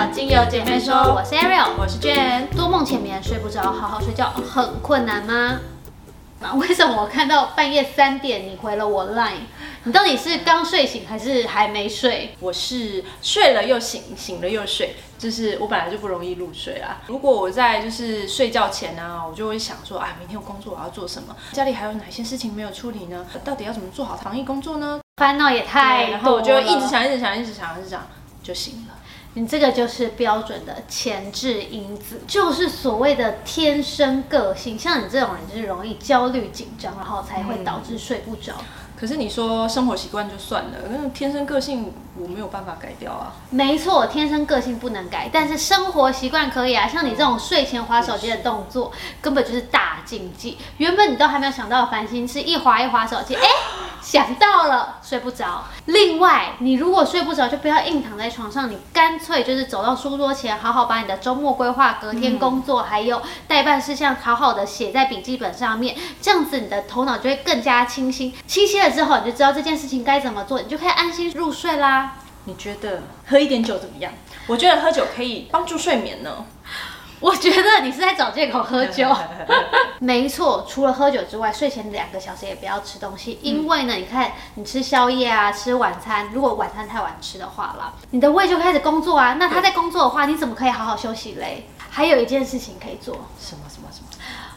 到精油姐妹说，我是 Ariel，我是 Jane。多梦前眠睡不着，好好睡觉很困难吗？啊，为什么我看到半夜三点你回了我 Line？你到底是刚睡醒还是还没睡？我是睡了又醒，醒了又睡，就是我本来就不容易入睡啦。如果我在就是睡觉前呢，我就会想说，啊，明天我工作我要做什么？家里还有哪些事情没有处理呢？到底要怎么做好防疫工作呢？烦恼也太多，然后我就一直想，一直想，一直想，一直想，就醒了。你这个就是标准的前置因子，就是所谓的天生个性。像你这种人，就是容易焦虑紧张，然后才会导致睡不着。可是你说生活习惯就算了，那天生个性我没有办法改掉啊。没错，天生个性不能改，但是生活习惯可以啊。像你这种睡前划手机的动作，根本就是大禁忌。原本你都还没有想到的烦心事，一划一划手机，哎，想到了，睡不着。另外，你如果睡不着，就不要硬躺在床上，你干脆就是走到书桌前，好好把你的周末规划、隔天工作还有代办事项，好好的写在笔记本上面。这样子，你的头脑就会更加清晰。清晰了。之后你就知道这件事情该怎么做，你就可以安心入睡啦。你觉得喝一点酒怎么样？我觉得喝酒可以帮助睡眠呢。我觉得你是在找借口喝酒。没错，除了喝酒之外，睡前两个小时也不要吃东西，因为呢，你看你吃宵夜啊，吃晚餐，如果晚餐太晚吃的话啦，你的胃就开始工作啊。那他在工作的话，你怎么可以好好休息嘞？还有一件事情可以做，什么什么什么？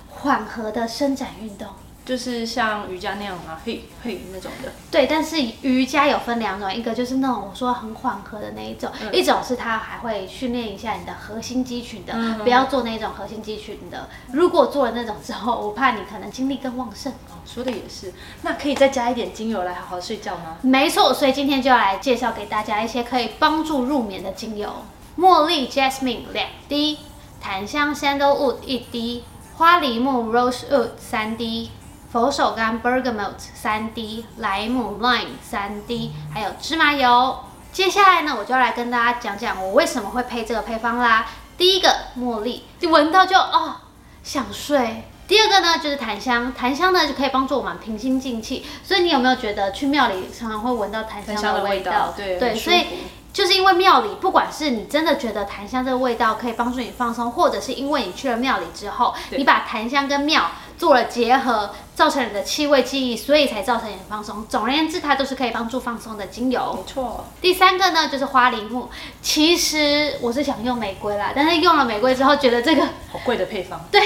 缓和的伸展运动。就是像瑜伽那样啊，嘿嘿那种的。对，但是瑜伽有分两种，一个就是那种我说很缓和的那一种，一种是它还会训练一下你的核心肌群的，不要做那种核心肌群的。如果做了那种之后，我怕你可能精力更旺盛。哦说的也是，那可以再加一点精油来好好睡觉吗？没错，所以今天就要来介绍给大家一些可以帮助入眠的精油：茉莉 （Jasmine） 两滴，檀香 （Sandalwood） 一滴，花梨木 （Rosewood） 三滴。佛手柑 （Bergamot） 三滴，莱姆 （Lime） 三滴，还有芝麻油。接下来呢，我就要来跟大家讲讲我为什么会配这个配方啦。第一个，茉莉，就闻到就哦想睡。第二个呢，就是檀香，檀香呢就可以帮助我们平心静气。所以你有没有觉得去庙里常常会闻到檀香的味道？对对，所以就是因为庙里，不管是你真的觉得檀香这个味道可以帮助你放松，或者是因为你去了庙里之后，你把檀香跟庙。做了结合，造成你的气味记忆，所以才造成你的放松。总而言之，它都是可以帮助放松的精油。没错。第三个呢，就是花梨木。其实我是想用玫瑰啦，但是用了玫瑰之后，觉得这个好贵的配方。对。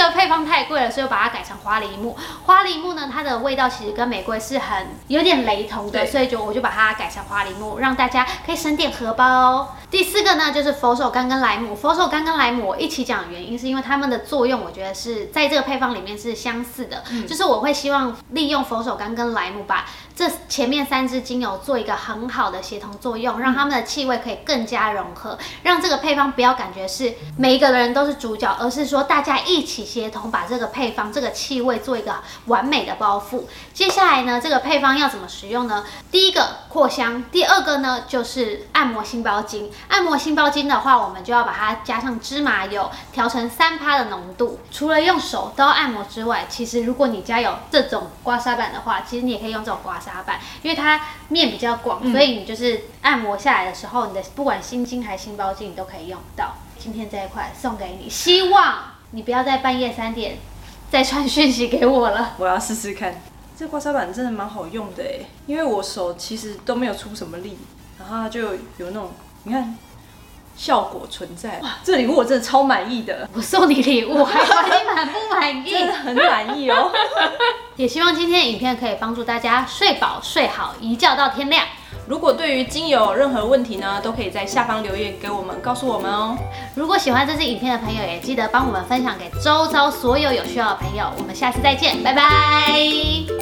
这个配方太贵了，所以我把它改成花梨木。花梨木呢，它的味道其实跟玫瑰是很有点雷同的，所以就我就把它改成花梨木，让大家可以省点荷包。第四个呢，就是佛手柑跟莱姆。佛手柑跟莱姆我一起讲的原因，是因为它们的作用，我觉得是在这个配方里面是相似的。就是我会希望利用佛手柑跟莱姆，把这前面三支精油做一个很好的协同作用，让它们的气味可以更加融合，让这个配方不要感觉是每一个人都是主角，而是说大家。一起协同把这个配方、这个气味做一个完美的包覆。接下来呢，这个配方要怎么使用呢？第一个扩香，第二个呢就是按摩心包经。按摩心包经的话，我们就要把它加上芝麻油，调成三趴的浓度。除了用手刀按摩之外，其实如果你家有这种刮痧板的话，其实你也可以用这种刮痧板，因为它面比较广，所以你就是按摩下来的时候，你的不管心经还是心包经，你都可以用到。今天这一块送给你，希望。你不要在半夜三点再传讯息给我了。我要试试看，这刮痧板真的蛮好用的哎，因为我手其实都没有出什么力，然后它就有那种，你看效果存在。哇，这礼物我真的超满意的。我送你礼物，还管你满不满意？真的很满意哦。也希望今天的影片可以帮助大家睡饱睡好，一觉到天亮。如果对于精油有任何问题呢，都可以在下方留言给我们，告诉我们哦。如果喜欢这支影片的朋友，也记得帮我们分享给周遭所有有需要的朋友。我们下次再见，拜拜。